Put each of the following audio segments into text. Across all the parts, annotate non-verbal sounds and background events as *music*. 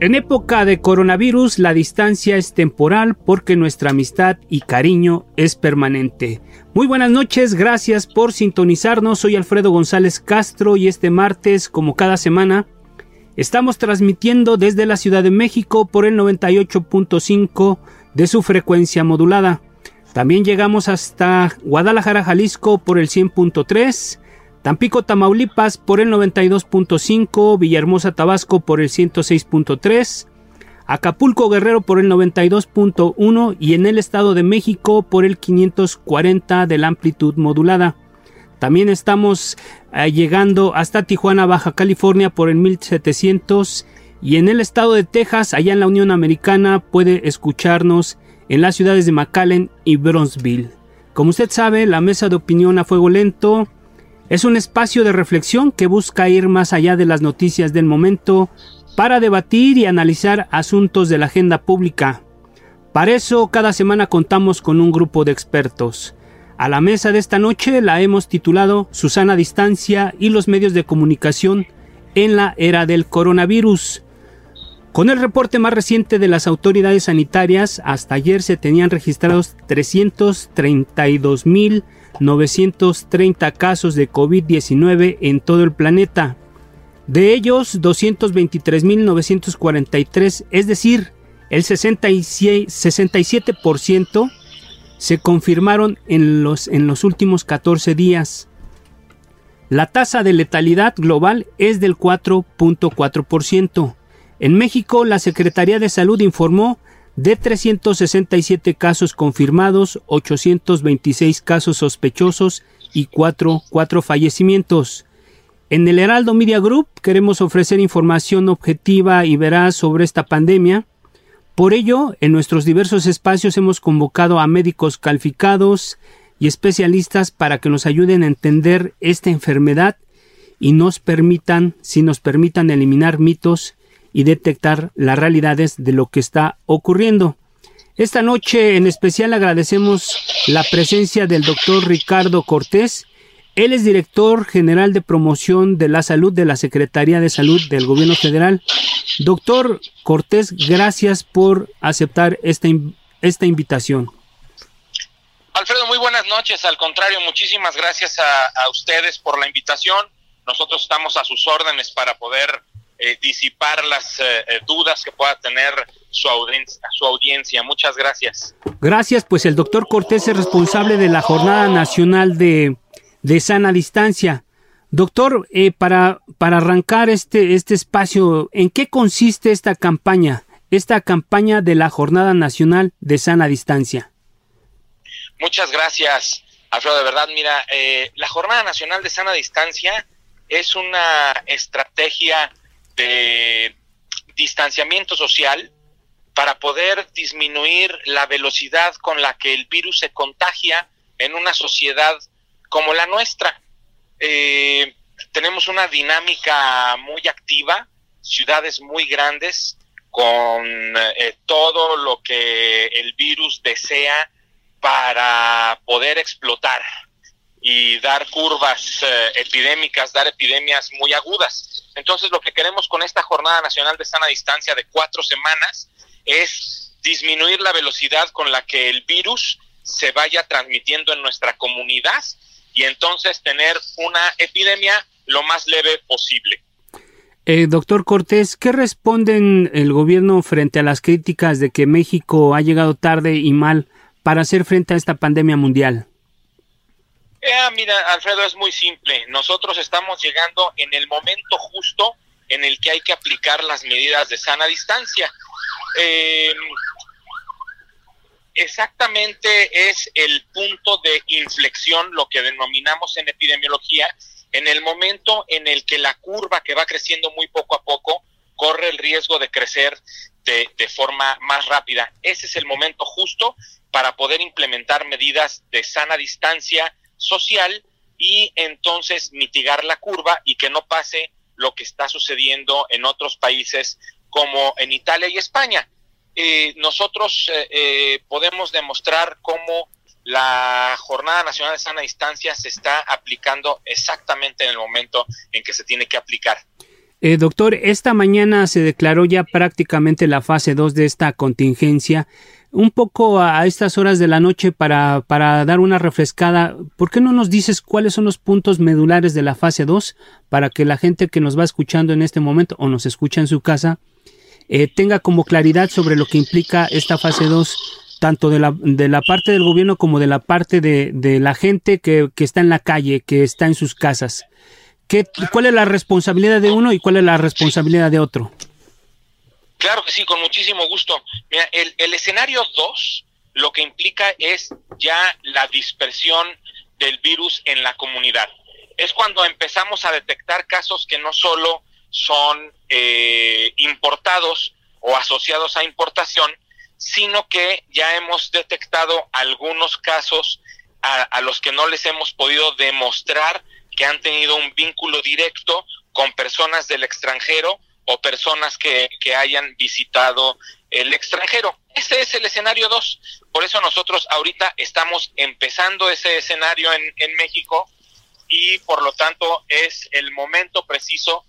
En época de coronavirus la distancia es temporal porque nuestra amistad y cariño es permanente. Muy buenas noches, gracias por sintonizarnos. Soy Alfredo González Castro y este martes, como cada semana, estamos transmitiendo desde la Ciudad de México por el 98.5 de su frecuencia modulada. También llegamos hasta Guadalajara, Jalisco por el 100.3 Tampico, Tamaulipas por el 92.5, Villahermosa, Tabasco por el 106.3, Acapulco, Guerrero por el 92.1 y en el Estado de México por el 540 de la amplitud modulada. También estamos eh, llegando hasta Tijuana, Baja California por el 1700 y en el estado de Texas, allá en la Unión Americana, puede escucharnos en las ciudades de McAllen y Bronzeville. Como usted sabe, la mesa de opinión a fuego lento es un espacio de reflexión que busca ir más allá de las noticias del momento para debatir y analizar asuntos de la agenda pública. Para eso, cada semana contamos con un grupo de expertos. A la mesa de esta noche la hemos titulado Susana Distancia y los medios de comunicación en la era del coronavirus. Con el reporte más reciente de las autoridades sanitarias, hasta ayer se tenían registrados 332 mil 930 casos de COVID-19 en todo el planeta. De ellos, 223.943, es decir, el 67% se confirmaron en los, en los últimos 14 días. La tasa de letalidad global es del 4.4%. En México, la Secretaría de Salud informó de 367 casos confirmados, 826 casos sospechosos y 4, fallecimientos. En el Heraldo Media Group queremos ofrecer información objetiva y veraz sobre esta pandemia. Por ello, en nuestros diversos espacios hemos convocado a médicos calificados y especialistas para que nos ayuden a entender esta enfermedad y nos permitan, si nos permitan eliminar mitos y detectar las realidades de lo que está ocurriendo. Esta noche en especial agradecemos la presencia del doctor Ricardo Cortés. Él es director general de promoción de la salud de la Secretaría de Salud del Gobierno Federal. Doctor Cortés, gracias por aceptar esta, esta invitación. Alfredo, muy buenas noches. Al contrario, muchísimas gracias a, a ustedes por la invitación. Nosotros estamos a sus órdenes para poder eh, disipar las eh, eh, dudas que pueda tener su audiencia, su audiencia. Muchas gracias. Gracias, pues el doctor Cortés es responsable de la Jornada Nacional de, de Sana Distancia. Doctor, para, para arrancar este, este espacio, ¿en qué consiste esta campaña? Esta campaña de la Jornada Nacional de Sana Distancia. Muchas gracias, Alfredo. De verdad, mira, la Jornada Nacional de Sana Distancia es una estrategia de distanciamiento social para poder disminuir la velocidad con la que el virus se contagia en una sociedad como la nuestra. Eh, tenemos una dinámica muy activa, ciudades muy grandes, con eh, todo lo que el virus desea para poder explotar y dar curvas eh, epidémicas, dar epidemias muy agudas. Entonces, lo que queremos con esta Jornada Nacional de Sana Distancia de cuatro semanas es disminuir la velocidad con la que el virus se vaya transmitiendo en nuestra comunidad y entonces tener una epidemia lo más leve posible. Eh, doctor Cortés, ¿qué responden el gobierno frente a las críticas de que México ha llegado tarde y mal para hacer frente a esta pandemia mundial? Eh, mira, Alfredo, es muy simple. Nosotros estamos llegando en el momento justo en el que hay que aplicar las medidas de sana distancia. Eh, exactamente es el punto de inflexión, lo que denominamos en epidemiología, en el momento en el que la curva que va creciendo muy poco a poco corre el riesgo de crecer de, de, forma más rápida. Ese es el momento justo para poder implementar medidas de sana distancia social y entonces mitigar la curva y que no pase lo que está sucediendo en otros países como en Italia y España. Eh, nosotros eh, eh, podemos demostrar cómo la Jornada Nacional de Sana Distancia se está aplicando exactamente en el momento en que se tiene que aplicar. Eh, doctor, esta mañana se declaró ya prácticamente la fase 2 de esta contingencia. Un poco a, estas horas de la noche para, para dar una refrescada, ¿por qué no nos dices cuáles son los puntos medulares de la fase 2 para que la gente que nos va escuchando en este momento o nos escucha en su casa eh, tenga como claridad sobre lo que implica esta fase 2 tanto de la, de la parte del gobierno como de la parte de, de la gente que, que, está en la calle, que está en sus casas. ¿Qué, ¿Cuál es la responsabilidad de uno y cuál es la responsabilidad de otro? Claro que sí, con muchísimo gusto. Mira, el, escenario 2 lo que implica es ya la dispersión del virus en la comunidad. Es cuando empezamos a detectar casos que no solo son eh, importados o asociados a importación, sino que ya hemos detectado algunos casos a, a, los que no les hemos podido demostrar que han tenido un vínculo directo con personas del extranjero o personas que, que hayan visitado el extranjero. Ese es el escenario 2. Por eso nosotros ahorita estamos empezando ese escenario en, en México y por lo tanto es el momento preciso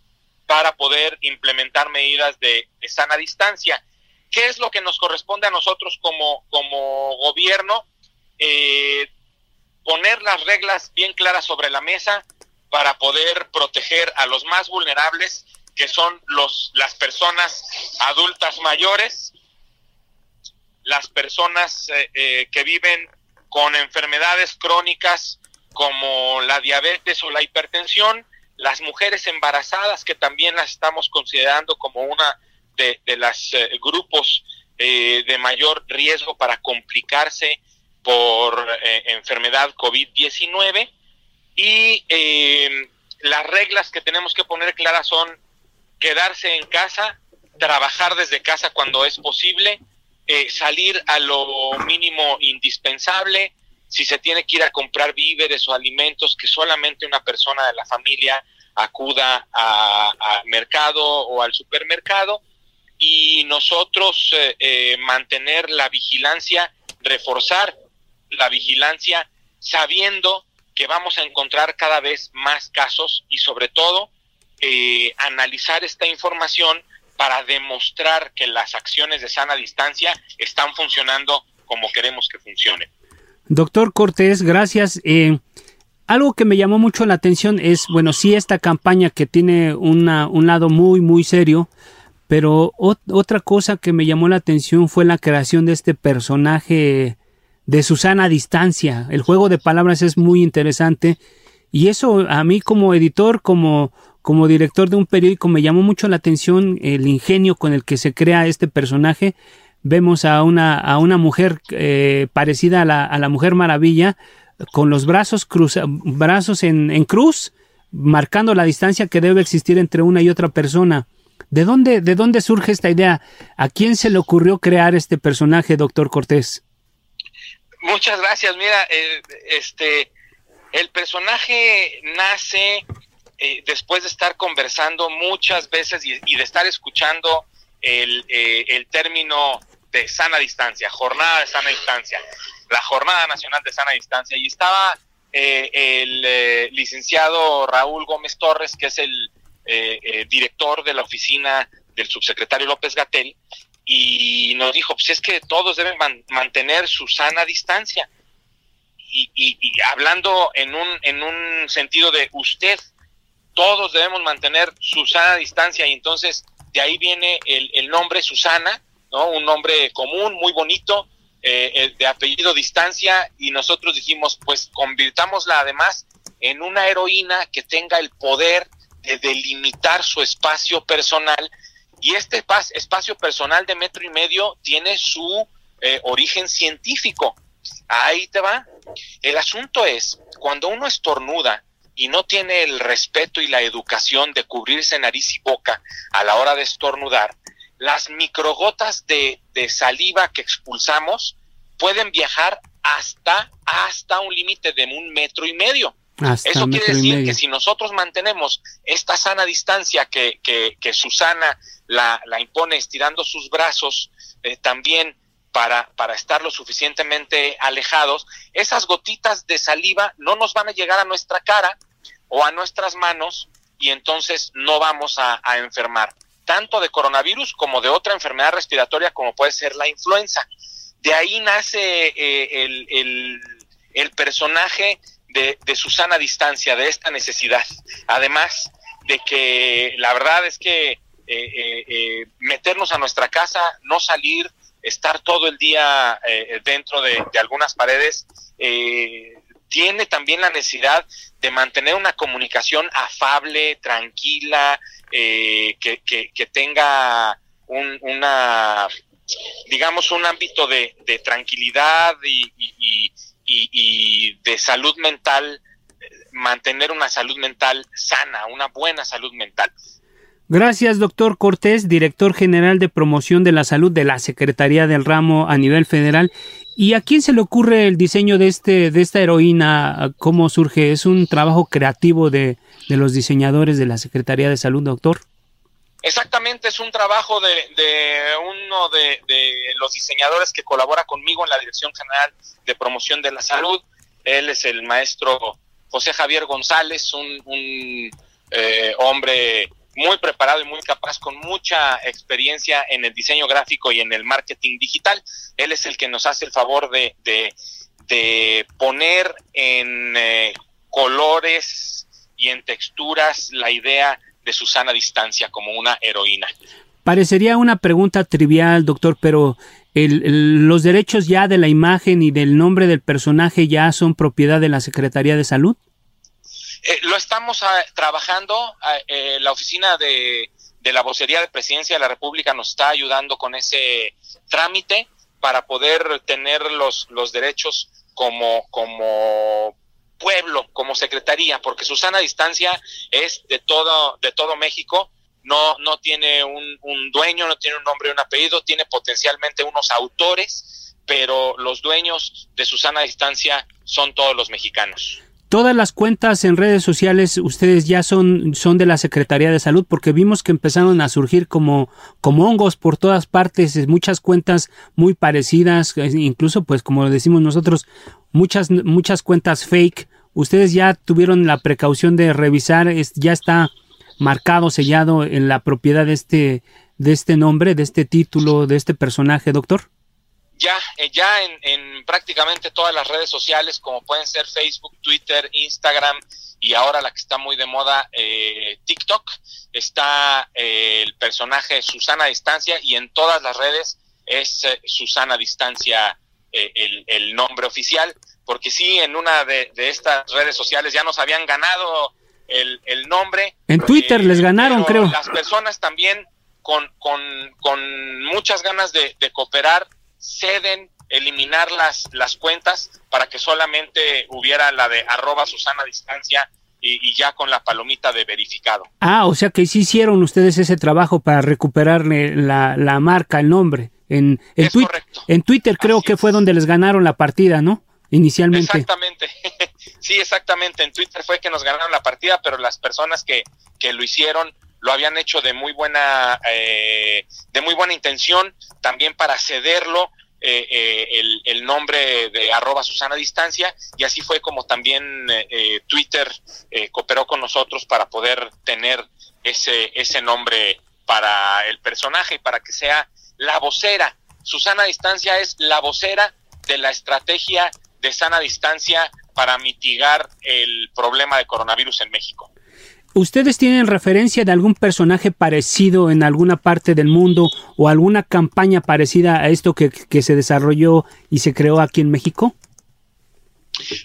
para poder implementar medidas de, sana distancia. ¿Qué es lo que nos corresponde a nosotros como, como gobierno? Eh, poner las reglas bien claras sobre la mesa para poder proteger a los más vulnerables, que son los, las personas adultas mayores, las personas eh, eh, que viven con enfermedades crónicas como la diabetes o la hipertensión, las mujeres embarazadas, que también las estamos considerando como una de, de los eh, grupos de mayor riesgo para complicarse por enfermedad COVID-19 y las reglas que tenemos que poner claras son quedarse en casa, trabajar desde casa cuando es posible, eh, salir a lo mínimo indispensable, si se tiene que ir a comprar víveres o alimentos, que solamente una persona de la familia acuda al mercado o al supermercado y nosotros eh, eh, mantener la vigilancia, reforzar la vigilancia, sabiendo que vamos a encontrar cada vez más casos y sobre todo eh, analizar esta información para demostrar que las acciones de sana distancia están funcionando como queremos que funcionen. Doctor Cortés, gracias. Eh, algo que me llamó mucho la atención es, bueno, sí, esta campaña que tiene una, un lado muy, muy serio, pero ot otra cosa que me llamó la atención fue la creación de este personaje de Susana Distancia. El juego de palabras es muy interesante y eso a mí como editor, como, como director de un periódico, me llamó mucho la atención el ingenio con el que se crea este personaje. Vemos a una, a una mujer eh, parecida a la, a la Mujer Maravilla, con los brazos, cruz, brazos en, en cruz, marcando la distancia que debe existir entre una y otra persona. ¿De dónde, ¿De dónde surge esta idea? ¿A quién se le ocurrió crear este personaje, doctor Cortés? Muchas gracias. Mira, eh, este, el personaje nace eh, después de estar conversando muchas veces y, y de estar escuchando el, eh, el, término de sana distancia, jornada de sana distancia, la Jornada Nacional de Sana Distancia. Y estaba eh, el licenciado Raúl Gómez Torres, que es el eh, eh, director de la oficina del subsecretario López Gatel, y nos dijo, pues es que todos deben man mantener su sana distancia. y, hablando en un, en un sentido de usted, todos debemos mantener su sana distancia y entonces de ahí viene el, el nombre Susana, ¿no? Un nombre común, muy bonito, eh, de apellido Distancia y nosotros dijimos, pues convirtámosla además en una heroína que tenga el poder de delimitar su espacio personal y este espacio personal de metro y medio tiene su eh, origen científico. Ahí te va. El asunto es, cuando uno estornuda y no tiene el respeto y la educación de cubrirse nariz y boca a la hora de estornudar, las microgotas de, de saliva que expulsamos pueden viajar hasta, hasta un límite de un metro y medio. Eso quiere decir que si nosotros mantenemos esta sana distancia que, que, Susana la, la, impone estirando sus brazos, eh, también para, para estar lo suficientemente alejados, esas gotitas de saliva no nos van a llegar a nuestra cara o a nuestras manos y entonces no vamos a, enfermar tanto de coronavirus como de otra enfermedad respiratoria como puede ser la influenza. De ahí nace eh, el, el, personaje de, de Susana Distancia, de esta necesidad. Además de que la verdad es que eh, eh, meternos a nuestra casa, no salir, estar todo el día dentro de, de, algunas paredes, tiene también la necesidad de mantener una comunicación afable, tranquila, eh, que, tenga un, una, digamos, un ámbito de, tranquilidad y, y, de salud mental, mantener una salud mental sana, una buena salud mental. Gracias, doctor Cortés, director general de promoción de la salud de la Secretaría del Ramo a nivel federal. ¿Y a quién se le ocurre el diseño de, este, de esta heroína? ¿Cómo surge? ¿Es un trabajo creativo de, de los diseñadores de la Secretaría de Salud, doctor? Exactamente, es un trabajo de, de uno de, de, los diseñadores que colabora conmigo en la Dirección General de Promoción de la Salud. Él es el maestro José Javier González, un, un eh, hombre muy preparado y muy capaz, con mucha experiencia en el diseño gráfico y en el marketing digital. Él es el que nos hace el favor de, de, poner en eh, colores y en texturas la idea de Susana Distancia como una heroína. Parecería una pregunta trivial, doctor, pero ¿los derechos ya de la imagen y del nombre del personaje ya son propiedad de la Secretaría de Salud? Eh, lo estamos ah, trabajando, ah, eh, la oficina de, de la vocería de presidencia de la República nos está ayudando con ese trámite para poder tener los, los derechos como, como pueblo, como secretaría, porque Susana Distancia es de todo, de todo México, no, no tiene un, un dueño, no tiene un nombre y un apellido, tiene potencialmente unos autores, pero los dueños de Susana Distancia son todos los mexicanos. Todas las cuentas en redes sociales ustedes ya son, son de la Secretaría de Salud porque vimos que empezaron a surgir como, como hongos por todas partes, muchas cuentas muy parecidas, incluso pues como decimos nosotros, muchas, muchas cuentas fake. Ustedes ya tuvieron la precaución de revisar, ya está marcado, sellado en la propiedad de este, de este nombre, de este título, de este personaje, doctor ya, eh, ya en, prácticamente todas las redes sociales, como pueden ser Facebook, Twitter, Instagram y ahora la que está muy de moda, eh, TikTok, está eh, el personaje Susana Distancia y en todas las redes es Susana Distancia el, el, nombre oficial, porque sí, en una de, estas redes sociales ya nos habían ganado el, el nombre. En Twitter les ganaron, creo. Las personas también con, con, con muchas ganas de, de cooperar ceden eliminar las, las cuentas para que solamente hubiera la de arroba Susana Distancia y, ya con la palomita de verificado. Ah, o sea que sí hicieron ustedes ese trabajo para recuperarle la, la marca, el nombre. En, en, en Twitter creo que fue donde les ganaron la partida, ¿no? Inicialmente. Exactamente. *laughs* sí, exactamente. En Twitter fue que nos ganaron la partida, pero las personas que, que lo hicieron lo habían hecho de muy buena, eh, de muy buena intención, también para cederlo eh, eh, el, nombre de arroba Susana Distancia y así fue como también Twitter cooperó con nosotros para poder tener ese, ese nombre para el personaje y para que sea la vocera. Susana Distancia es la vocera de la estrategia de sana distancia para mitigar el problema de coronavirus en México. ¿Ustedes tienen referencia de algún personaje parecido en alguna parte del mundo o alguna campaña parecida a esto que, se desarrolló y se creó aquí en México?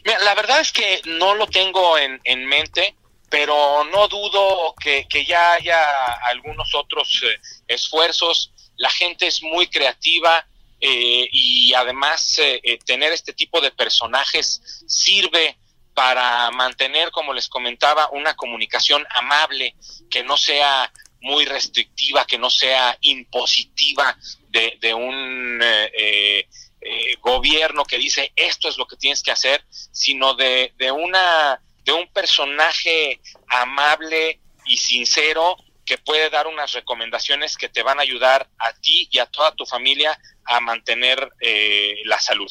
la verdad es que no lo tengo en, mente, pero no dudo que, ya haya algunos otros eh, esfuerzos. La gente es muy creativa eh, y además eh, tener este tipo de personajes sirve para mantener, como les comentaba, una comunicación amable, que no sea muy restrictiva, que no sea impositiva de, un eh, eh, gobierno que dice esto es lo que tienes que hacer, sino de, de, una, de un personaje amable y sincero que puede dar unas recomendaciones que te van a ayudar a ti y a toda tu familia a mantener eh, la salud.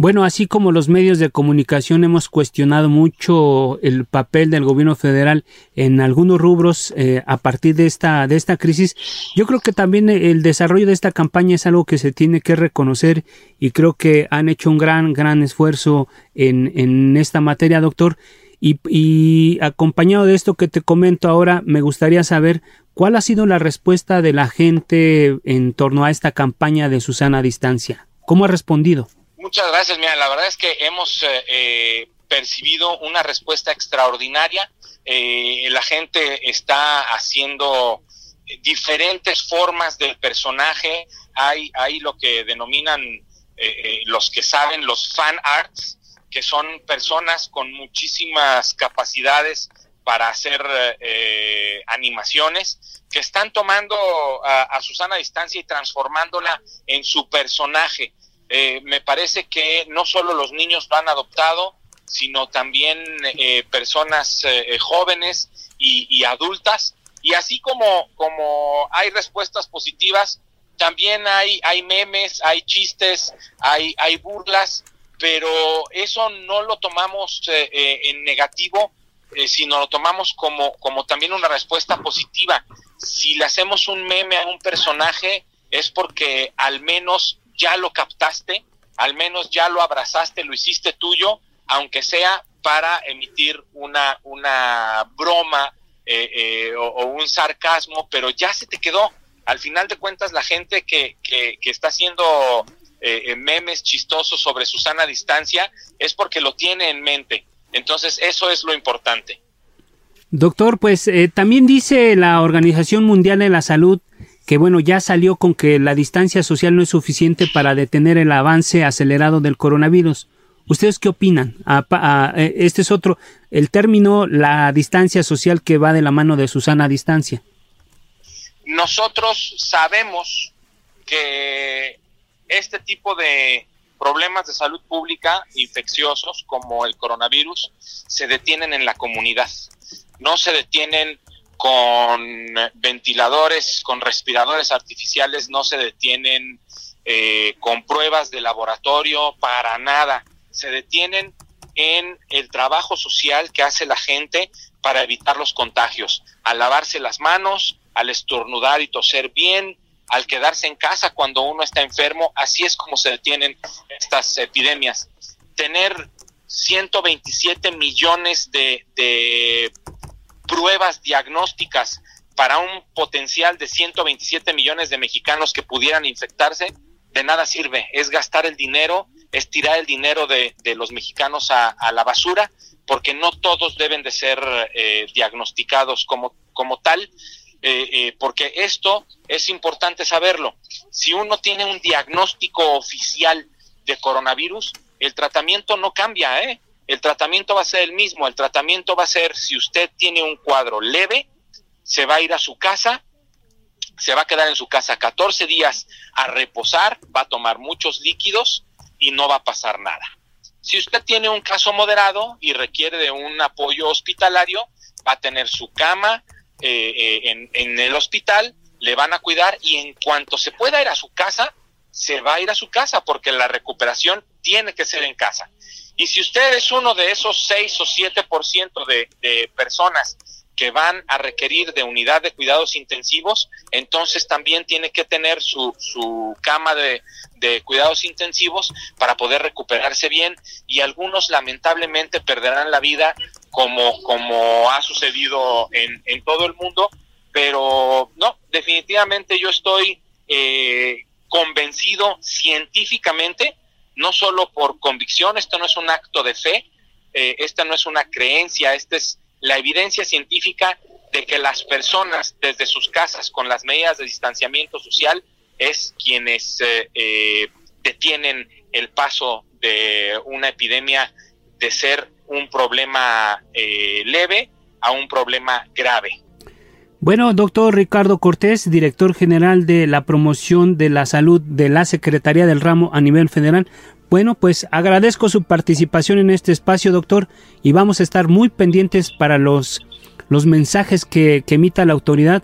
Bueno, así como los medios de comunicación hemos cuestionado mucho el papel del gobierno federal en algunos rubros eh, a partir de esta, de esta crisis, yo creo que también el desarrollo de esta campaña es algo que se tiene que reconocer y creo que han hecho un gran, gran esfuerzo en, en esta materia, doctor. Y, y acompañado de esto que te comento ahora, me gustaría saber cuál ha sido la respuesta de la gente en torno a esta campaña de Susana Distancia. ¿Cómo ha respondido? Muchas gracias. Mira, la verdad es que hemos eh, eh, percibido una respuesta extraordinaria. Eh, la gente está haciendo diferentes formas del personaje. Hay, hay lo que denominan los que saben los fan arts, que son personas con muchísimas capacidades para hacer animaciones, que están tomando a, a Susana Distancia y transformándola en su personaje. Eh, me parece que no solo los niños lo han adoptado, sino también eh, personas eh, jóvenes y, adultas. Y así como, como hay respuestas positivas, también hay, hay memes, hay chistes, hay, hay burlas, pero eso no lo tomamos en negativo, sino lo tomamos como, como también una respuesta positiva. Si le hacemos un meme a un personaje, es porque al menos ya lo captaste, al menos ya lo abrazaste, lo hiciste tuyo, aunque sea para emitir una, una broma eh, eh, o, un sarcasmo, pero ya se te quedó. Al final de cuentas, la gente que, que, está haciendo eh, memes chistosos sobre Susana Distancia es porque lo tiene en mente. Entonces, eso es lo importante. Doctor, pues también dice la Organización Mundial de la Salud que bueno, ya salió con que la distancia social no es suficiente para detener el avance acelerado del coronavirus. ¿Ustedes qué opinan? Eh, este es otro, el término, la distancia social que va de la mano de Susana Distancia. Nosotros sabemos que este tipo de problemas de salud pública infecciosos como el coronavirus se detienen en la comunidad, no se detienen con ventiladores, con respiradores artificiales, no se detienen eh, con pruebas de laboratorio para nada. Se detienen en el trabajo social que hace la gente para evitar los contagios, al lavarse las manos, al estornudar y toser bien, al quedarse en casa cuando uno está enfermo, así es como se detienen estas epidemias. Tener 127 millones de, de pruebas diagnósticas para un potencial de 127 millones de mexicanos que pudieran infectarse, de nada sirve. Es gastar el dinero, es tirar el dinero de, los mexicanos a, la basura, porque no todos deben de ser eh, diagnosticados como, como tal, eh, eh, porque esto es importante saberlo. Si uno tiene un diagnóstico oficial de coronavirus, el tratamiento no cambia, ¿eh? El tratamiento va a ser el mismo. El tratamiento va a ser, si usted tiene un cuadro leve, se va a ir a su casa, se va a quedar en su casa 14 días a reposar, va a tomar muchos líquidos y no va a pasar nada. Si usted tiene un caso moderado y requiere de un apoyo hospitalario, va a tener su cama eh, eh, en, en el hospital, le van a cuidar y en cuanto se pueda ir a su casa, se va a ir a su casa porque la recuperación tiene que ser en casa. Y si usted es uno de esos 6 o 7% de, de personas que van a requerir de unidad de cuidados intensivos, entonces también tiene que tener su, su cama de, de cuidados intensivos para poder recuperarse bien. Y algunos lamentablemente perderán la vida como, como ha sucedido en, en todo el mundo, pero no, definitivamente yo estoy eh, convencido científicamente, no solo por convicción, esto no es un acto de fe, eh, esta no es una creencia, esta es la evidencia científica de que las personas desde sus casas con las medidas de distanciamiento social es quienes eh, eh, detienen el paso de una epidemia de ser un problema eh, leve a un problema grave. Bueno, doctor Ricardo Cortés, director general de la promoción de la salud de la Secretaría del Ramo a nivel federal. Bueno, pues agradezco su participación en este espacio, doctor, y vamos a estar muy pendientes para los, los mensajes que, emita la autoridad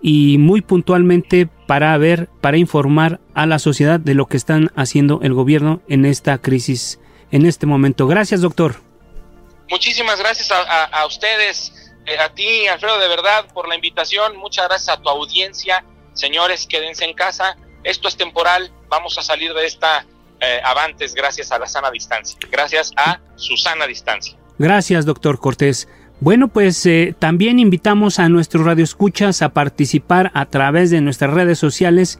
y muy puntualmente para ver, para informar a la sociedad de lo que están haciendo el gobierno en esta crisis, en este momento. Gracias, doctor. Muchísimas gracias a, a, ustedes, eh, a ti, Alfredo, de verdad, por la invitación. Muchas gracias a tu audiencia. Señores, quédense en casa. Esto es temporal. Vamos a salir de esta eh, gracias a la sana distancia. Gracias a su sana distancia. Gracias, doctor Cortés. Bueno, pues eh, también invitamos a nuestros radioescuchas a participar a través de nuestras redes sociales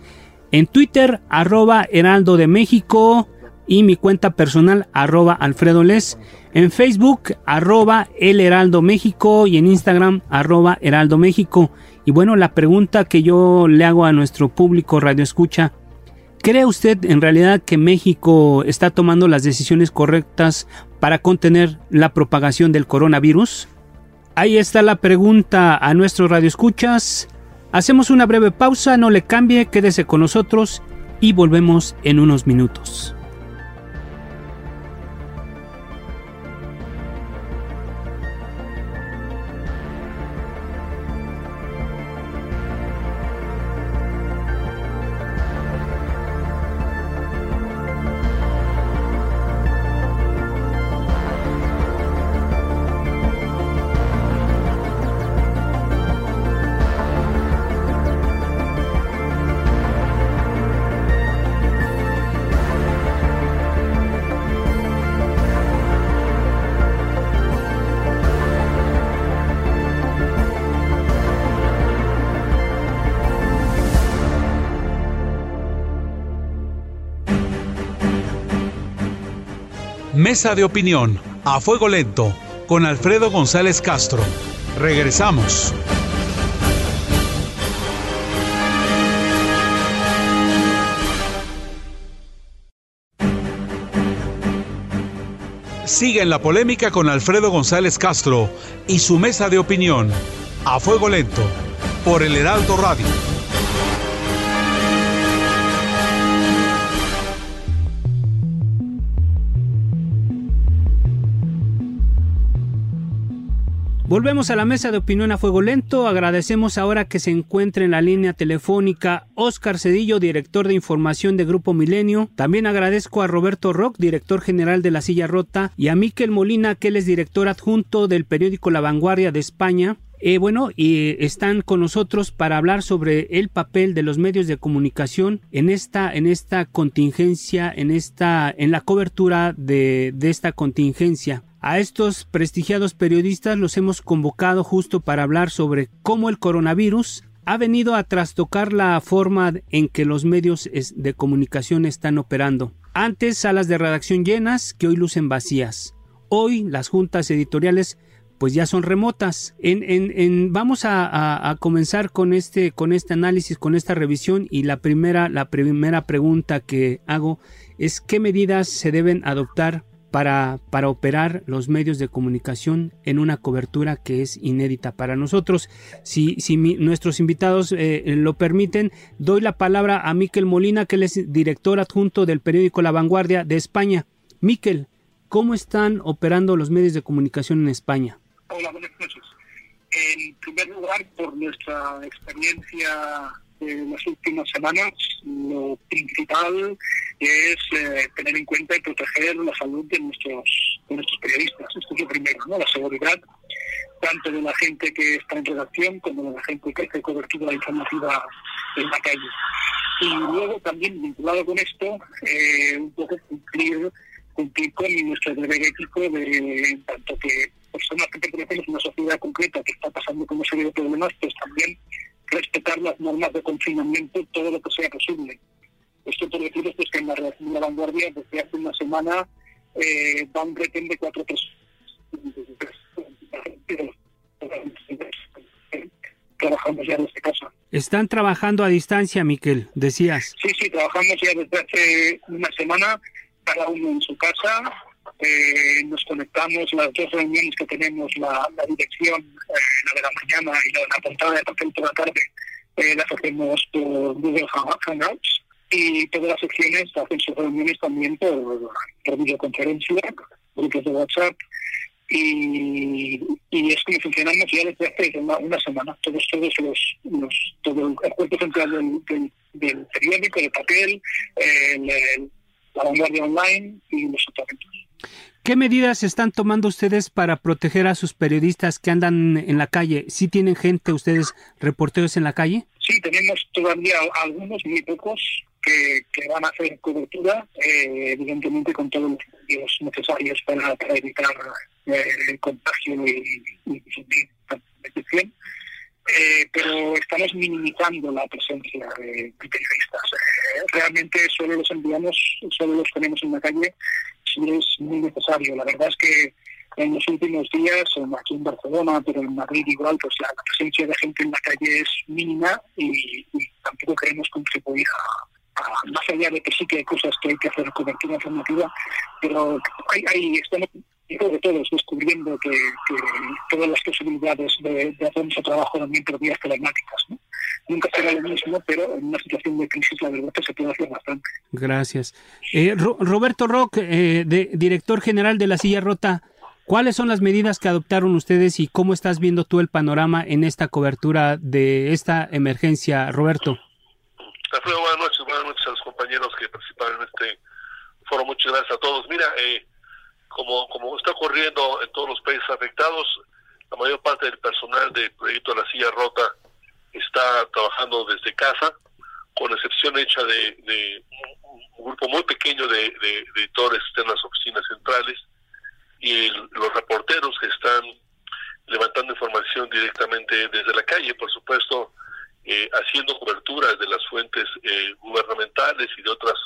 en Twitter, arroba Heraldo de México y mi cuenta personal, arroba Alfredo Les, en Facebook, arroba El Heraldo México y en Instagram, arroba Heraldo México. Y bueno, la pregunta que yo le hago a nuestro público radioescucha, ¿cree usted en realidad que México está tomando las decisiones correctas para contener la propagación del coronavirus? Ahí está la pregunta a nuestros radioescuchas. Hacemos una breve pausa, no le cambie, quédese con nosotros y volvemos en unos minutos. Mesa de opinión a fuego lento con Alfredo González Castro. Regresamos. Sigue en la polémica con Alfredo González Castro y su mesa de opinión a fuego lento por el Heraldo Radio. Volvemos a la mesa de opinión a fuego lento. Agradecemos ahora que se encuentre en la línea telefónica Oscar Cedillo, director de información de Grupo Milenio. También agradezco a Roberto Rock, director general de La Silla Rota, y a Miquel Molina, que él es director adjunto del periódico La Vanguardia de España. Eh, bueno, y están con nosotros para hablar sobre el papel de los medios de comunicación en esta, en esta contingencia, en esta, en la cobertura de esta contingencia. A estos prestigiados periodistas los hemos convocado justo para hablar sobre cómo el coronavirus ha venido a trastocar la forma en que los medios de comunicación están operando. Antes salas de redacción llenas que hoy lucen vacías. Hoy las juntas editoriales pues ya son remotas. En, en, vamos a, a, comenzar con este, con este análisis, con esta revisión y la primera, la primera pregunta que hago es qué medidas se deben adoptar para, para operar los medios de comunicación en una cobertura que es inédita para nosotros. Si, si nuestros invitados eh, lo permiten, doy la palabra a Miquel Molina, que es director adjunto del periódico La Vanguardia de España. Miquel, ¿cómo están operando los medios de comunicación en España? Hola, buenas noches. En primer lugar, por nuestra experiencia en las últimas semanas, lo principal es eh, tener en cuenta y proteger la salud de nuestros, de nuestros periodistas. Esto es lo primero, ¿no? La seguridad tanto de la gente que está en redacción como de la gente que hace cobertura informativa en la calle. Y luego también vinculado con esto, eh, un poco cumplir, cumplir con nuestro deber ético de tanto que personas que pertenecemos a una sociedad concreta que está pasando con una serie de problemas, pues también respetar las normas de confinamiento todo lo que sea posible. Esto por deciros pues, que en la de la vanguardia desde hace una semana eh, va un retén de cuatro personas trabajamos ya desde casa. Están trabajando a distancia, Miquel, decías. Sí, sí, trabajamos ya desde hace una semana, cada uno en su casa. Eh, nos conectamos, las dos reuniones que tenemos, la, dirección, eh, la de la mañana y la de la portada de papel por la tarde, eh, las hacemos por Google Hangouts y todas las secciones hacen sus reuniones también por, videoconferencia, grupos de WhatsApp y, es como funcionamos ya desde hace una, semana. Todos, todos los, los todo el cuerpo central del, periódico, de papel, la vanguardia online y los tratamientos. ¿Qué medidas están tomando ustedes para proteger a sus periodistas que andan en la calle? ¿Sí tienen gente, ustedes, reporteros en la calle? Sí, tenemos todavía algunos, muy pocos, que, van a hacer cobertura, eh, evidentemente con todos los medios necesarios para, evitar eh, el contagio y, y, y eh, pero estamos minimizando la presencia de periodistas. Eh, realmente solo los enviamos, solo los ponemos en la calle es muy necesario. La verdad es que en los últimos días, aquí en Barcelona, pero en Madrid igual, pues la, presencia de gente en la calle es mínima y, tampoco queremos contribuir a, más allá de que sí que hay cosas que hay que hacer cobertura informativa, pero hay, hay estamos de todos descubriendo que, todas las posibilidades de, hacer nuestro trabajo también por vías telemáticas. ¿no? Nunca será lo mismo, pero en una situación de crisis la verdad que se puede hacer bastante. Gracias. Eh, Roberto Rock, eh, de, director general de La Silla Rota, ¿cuáles son las medidas que adoptaron ustedes y cómo estás viendo tú el panorama en esta cobertura de esta emergencia, Roberto? buenas noches, buenas noches a los compañeros que participaron en este foro. Muchas gracias a todos. Mira, eh, como, como está ocurriendo en todos los países afectados, la mayor parte del personal del proyecto de la silla rota está trabajando desde casa, con excepción hecha de, un, grupo muy pequeño de, editores que están en las oficinas centrales y los reporteros que están levantando información directamente desde la calle, por supuesto, eh, haciendo coberturas de las fuentes eh, gubernamentales y de otras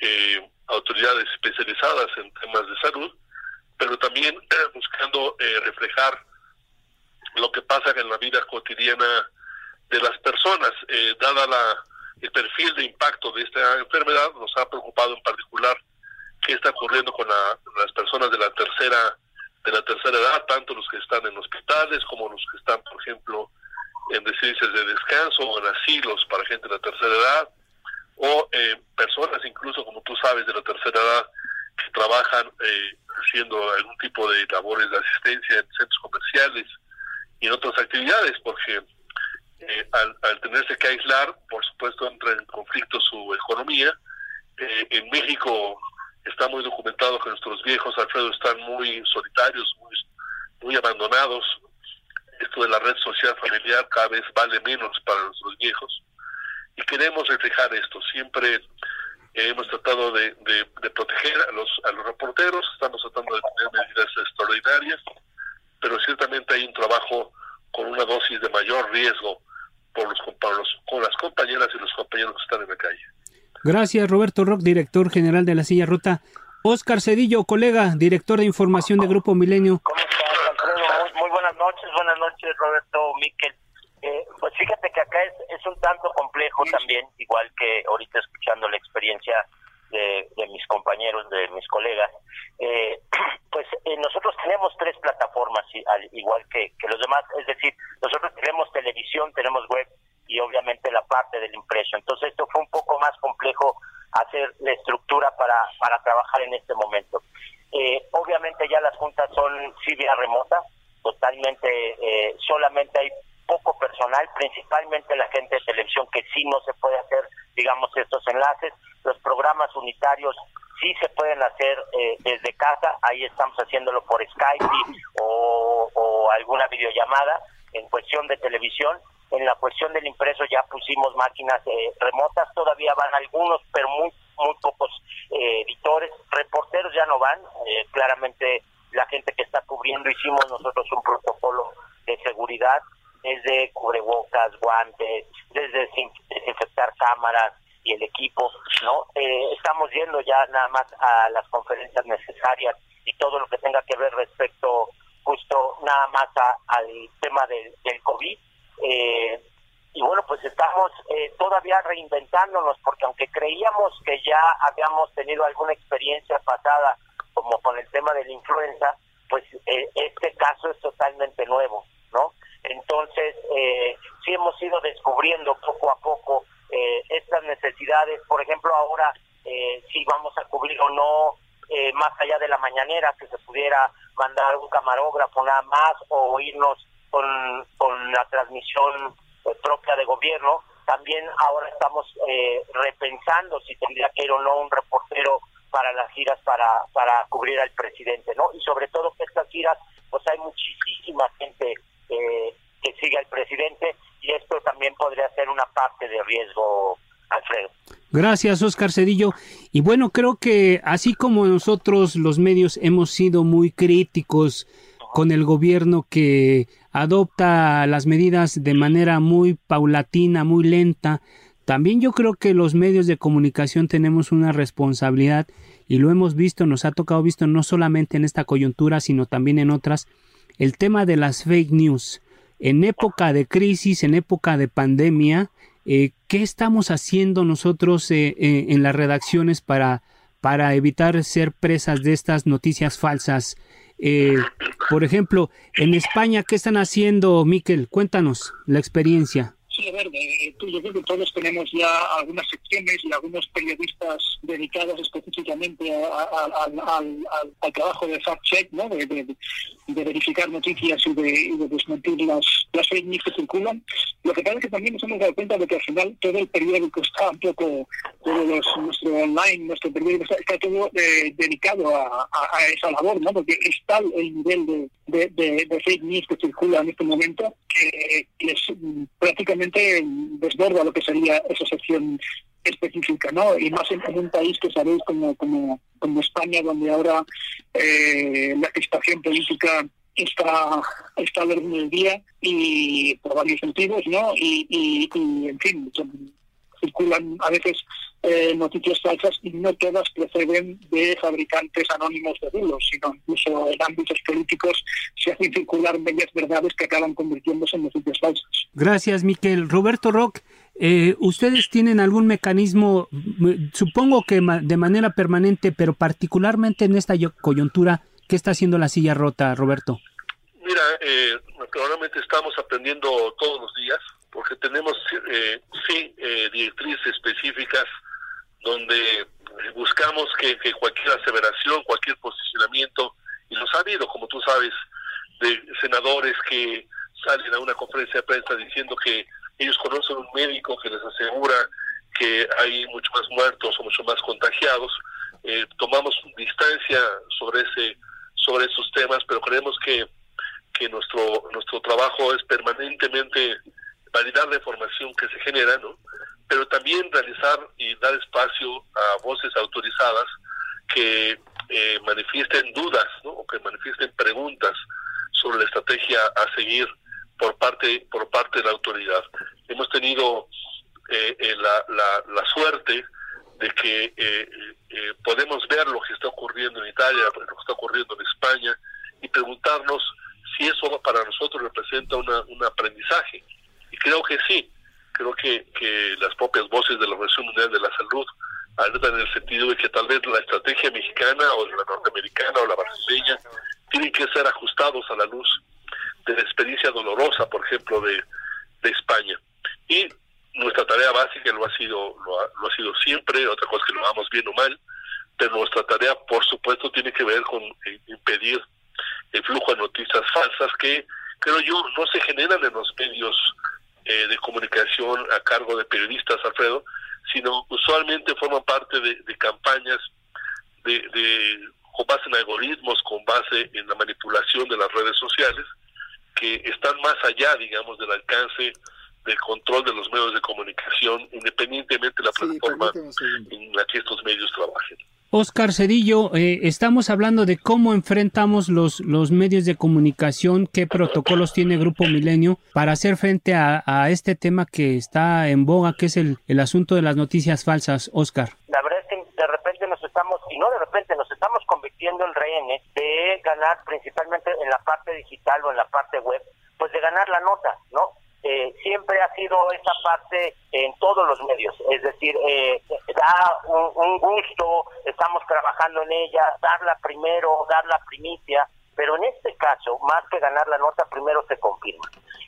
eh, autoridades especializadas en temas de salud, pero también *clears throat* buscando eh, reflejar lo que pasa en la vida cotidiana de las personas, eh, dada la, el perfil de impacto de esta enfermedad, nos ha preocupado en particular qué está ocurriendo con las personas de la tercera de la tercera edad, tanto los que están en hospitales como los que están, por ejemplo, en residencias de descanso o en asilos para gente de la tercera edad, o eh, personas incluso, como tú sabes, de la tercera edad que trabajan eh, haciendo algún tipo de labores de asistencia en centros comerciales y en otras actividades, porque eh, al, tenerse que aislar, por supuesto, entra en conflicto su economía. en México está muy documentado que nuestros viejos, Alfredo, están muy solitarios, muy, muy abandonados. Esto de la red social familiar cada vez vale menos para nuestros viejos y queremos reflejar esto. Siempre hemos tratado de, proteger a los, a los reporteros, estamos tratando de tener medidas extraordinarias, pero ciertamente hay un trabajo con una dosis de mayor riesgo por los, con las compañeras y los compañeros que están en la calle. Gracias, Roberto Rock, director general de la Silla Rota. Oscar Cedillo, colega, director de información de Grupo Milenio. ¿Cómo estás, Muy, buenas noches, buenas noches, Roberto Miquel. Eh, fíjate que acá es, es un tanto complejo también, igual que ahorita escuchando la experiencia de, mis compañeros, de mis colegas. Eh, *clears throat* pues eh, nosotros tenemos tres plataformas, igual que, los demás, es decir, nosotros tenemos televisión, tenemos web y obviamente la parte del impreso. Entonces esto fue un poco más complejo hacer la estructura para, para trabajar en este momento. obviamente ya las juntas son sí vía remota, totalmente, solamente hay poco personal, principalmente la gente de televisión que sí no se puede hacer, digamos, estos enlaces. Los programas unitarios sí se pueden hacer eh, desde casa, ahí estamos haciéndolo por Skype o, alguna videollamada, en cuestión de televisión, en la cuestión del impreso ya pusimos máquinas eh, remotas, todavía van algunos, pero muy muy pocos eh, editores, reporteros ya no van, eh, claramente la gente que está cubriendo hicimos nosotros un protocolo de seguridad desde cubrebocas, guantes, desde desinfectar cámaras y el equipo, ¿no? Eh, estamos yendo ya nada más a las conferencias necesarias y todo lo que tenga que ver respecto justo nada más al tema del, del COVID. Eh, y bueno, pues estamos eh, todavía reinventándonos porque aunque creíamos que ya habíamos tenido alguna experiencia pasada como con el tema de la influenza, pues eh, este caso es totalmente nuevo, ¿no? Entonces, eh, sí hemos ido descubriendo poco a poco eh, estas necesidades, por ejemplo, ahora si vamos a cubrir o no más allá de la mañanera, que se pudiera mandar un camarógrafo nada más o irnos con, con la transmisión propia de gobierno. También ahora estamos eh, repensando si tendría que ir o no un reportero para las giras para, para cubrir al presidente, ¿no? Y sobre todo que estas giras, pues hay muchísima gente eh, que sigue al presidente y esto también podría ser una parte de riesgo, Alfredo. Gracias, Oscar Cedillo. Y bueno, creo que así como nosotros los medios hemos sido muy críticos con el gobierno que adopta las medidas de manera muy paulatina, muy lenta. También yo creo que los medios de comunicación tenemos una responsabilidad y lo hemos visto, nos ha tocado visto no solamente en esta coyuntura, sino también en otras, el tema de las fake news. En época de crisis, en época de pandemia, eh, ¿qué estamos haciendo nosotros eh, eh, en las redacciones para, para evitar ser presas de estas noticias falsas? Eh, por ejemplo, en España, ¿qué están haciendo, Miquel? Cuéntanos la experiencia. Sí, a ver, eh, tú, yo creo que todos tenemos ya algunas secciones y algunos periodistas dedicados específicamente al trabajo de fact-check, ¿no? De, verificar noticias y de, desmentir las, las fake news que circulan. Lo que pasa es que también nos hemos dado cuenta de que al final todo el periódico está un poco, todo nuestro online, nuestro periódico está, todo eh, dedicado a, esa labor, ¿no? Porque es tal el nivel de, de, fake news que circula en este momento que, que es prácticamente desborda lo que sería esa sección específica, ¿no? Y más en, un país que sabéis como, como, como España, donde ahora eh, la situación política está, está al orden del día y por varios motivos, ¿no? Y, y en fin, circulan a veces eh, noticias falsas y no todas proceden de fabricantes anónimos de bulos, sino incluso en ámbitos políticos se hacen circular medias verdades que acaban convirtiéndose en noticias falsas. Gracias, Miquel. Roberto Rock, eh, ¿ustedes tienen algún mecanismo, supongo que de manera permanente, pero particularmente en esta coyuntura, qué está haciendo la silla rota, Roberto? Mira, eh, probablemente estamos aprendiendo todos los días, porque tenemos, eh, sí, eh, directrices específicas donde buscamos que, cualquier aseveración, cualquier posicionamiento, y los ha habido, como tú sabes, de senadores que salen a una conferencia de prensa diciendo que ellos conocen un médico que les asegura que hay mucho más muertos o mucho más contagiados. Eh, tomamos distancia sobre ese sobre esos temas, pero creemos que, que nuestro nuestro trabajo es permanentemente validar la información que se genera, ¿no? Pero también realizar y dar espacio a voces autorizadas que eh, manifiesten dudas o que manifiesten preguntas sobre la estrategia a seguir por parte por parte de la autoridad. Hemos tenido eh, eh, la, la, la, suerte de que podemos ver lo que está ocurriendo en Italia, lo que está ocurriendo en España y preguntarnos si eso para nosotros representa una, un aprendizaje. Y creo que sí, creo que, que las propias voces de la Organización Mundial de la Salud alertan en el sentido de que tal vez la estrategia mexicana o la norteamericana o la brasileña tienen que ser ajustados a la luz de la experiencia dolorosa, por ejemplo, de, de España. Y nuestra tarea básica lo ha sido lo ha, lo ha sido siempre, otra cosa que lo hagamos bien o mal, pero nuestra tarea, por supuesto, tiene que ver con impedir el flujo de noticias falsas que, creo yo, no se generan en los medios eh, de comunicación a cargo de periodistas, Alfredo, sino usualmente forman parte de, campañas de, de, con base en algoritmos, con base en la manipulación de las redes sociales, que están más allá, digamos, del alcance del control de los medios de comunicación, independientemente de la plataforma en la que estos medios trabajen. Oscar Cedillo, eh, estamos hablando de cómo enfrentamos los, los medios de comunicación, qué protocolos tiene Grupo Milenio para hacer frente a, este tema que está en boga, que es el, el asunto de las noticias falsas. Oscar. La verdad es que de repente nos estamos, y no de repente, nos estamos convirtiendo en rehenes de ganar principalmente en la parte digital o en la parte web, pues de ganar la nota, ¿no? Eh, siempre ha sido esa parte en todos los medios, es decir, eh, da un, gusto, estamos trabajando en ella, darla primero, dar la primicia, pero en este caso, más que ganar la nota, primero se confirma.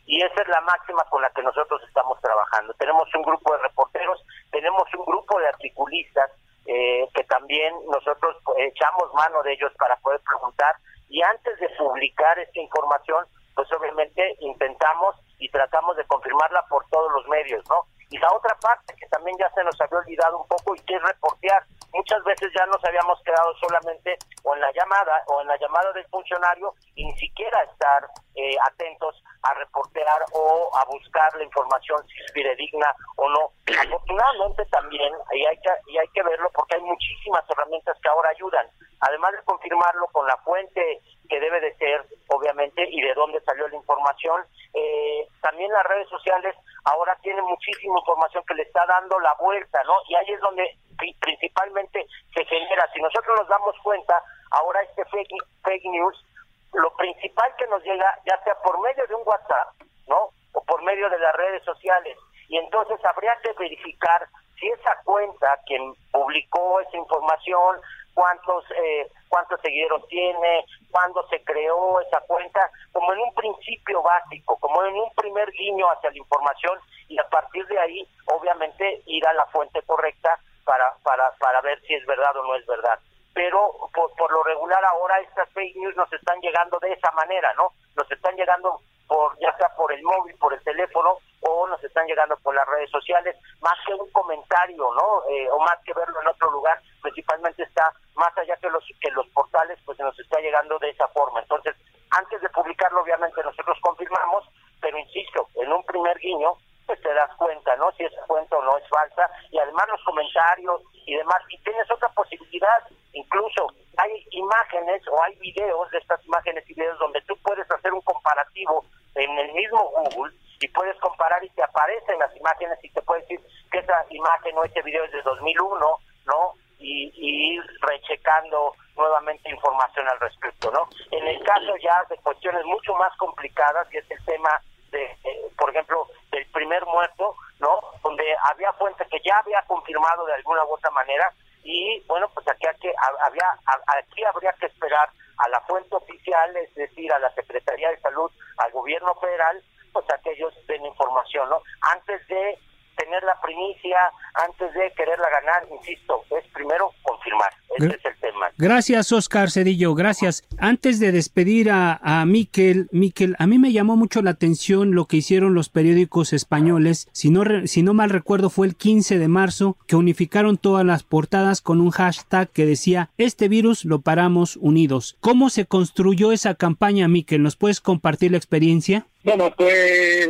Y esa es la máxima con la que nosotros estamos trabajando. Tenemos un grupo de reporteros, tenemos un grupo de articulistas eh, que también nosotros echamos mano de ellos para poder preguntar y antes de publicar esta información, pues obviamente intentamos tratamos de confirmarla por todos los medios, ¿no? Y la otra parte que también ya se nos había olvidado un poco y que es reportear. Muchas veces ya nos habíamos quedado solamente o en la llamada o en la llamada del funcionario y ni siquiera estar eh, atentos a reportear o a buscar la información si es fidedigna o no. Afortunadamente también, y hay que, y hay que verlo porque hay muchísimas herramientas que ahora ayudan, además de confirmarlo con la fuente que debe de ser, obviamente, y de dónde salió la información. Eh, también las redes sociales ahora tienen muchísima información que le está dando la vuelta, ¿no? Y ahí es donde principalmente se genera. Si nosotros nos damos cuenta, ahora este fake, fake news, lo principal que nos llega, ya sea por medio de un WhatsApp, ¿no? O por medio de las redes sociales. Y entonces habría que verificar si esa cuenta quien publicó esa información, cuántos eh, cuántos seguidores tiene, cuándo se creó esa cuenta, como en un principio básico, como en un primer guiño hacia la información y a partir de ahí, obviamente, ir a la fuente correcta para, para, para ver si es verdad o no es verdad. Pero por, por lo regular ahora estas fake news nos están llegando de esa manera, ¿no? Nos están llegando por ya sea por el móvil, por el teléfono o nos están llegando por las redes sociales, más que un comentario, ¿no? Eh, o más que verlo en otro lugar, principalmente está más allá que los que los portales, pues nos está llegando de esa forma. Entonces, antes de publicarlo, obviamente nosotros confirmamos, pero insisto, en un primer guiño, pues te das cuenta, ¿no? Si esa cuenta o no es falsa, y además los comentarios y demás, y tienes otra posibilidad, incluso hay imágenes o hay videos de estas imágenes y videos donde tú puedes hacer un comparativo en el mismo Google y puedes comparar y te aparecen las imágenes y te puede decir que esa imagen o ese video es de 2001, ¿no? Y, ir rechecando nuevamente información al respecto, ¿no? En el caso ya de cuestiones mucho más complicadas, y es el tema de, eh, por ejemplo, del primer muerto, ¿no? Donde había fuentes que ya había confirmado de alguna u otra manera y bueno, pues aquí, aquí, había, aquí habría que esperar a la fuente oficial, es decir, a la Secretaría de Salud, al gobierno federal, pues a que ellos den información, ¿no? Antes de tener la primicia antes de quererla ganar, insisto, es primero confirmar. Ese es el tema. Gracias, Oscar Cedillo, gracias. Antes de despedir a, a Miquel, Miquel, a mí me llamó mucho la atención lo que hicieron los periódicos españoles. Si no, si no mal recuerdo, fue el 15 de marzo que unificaron todas las portadas con un hashtag que decía, este virus lo paramos unidos. ¿Cómo se construyó esa campaña, Miquel? ¿Nos puedes compartir la experiencia? Bueno, pues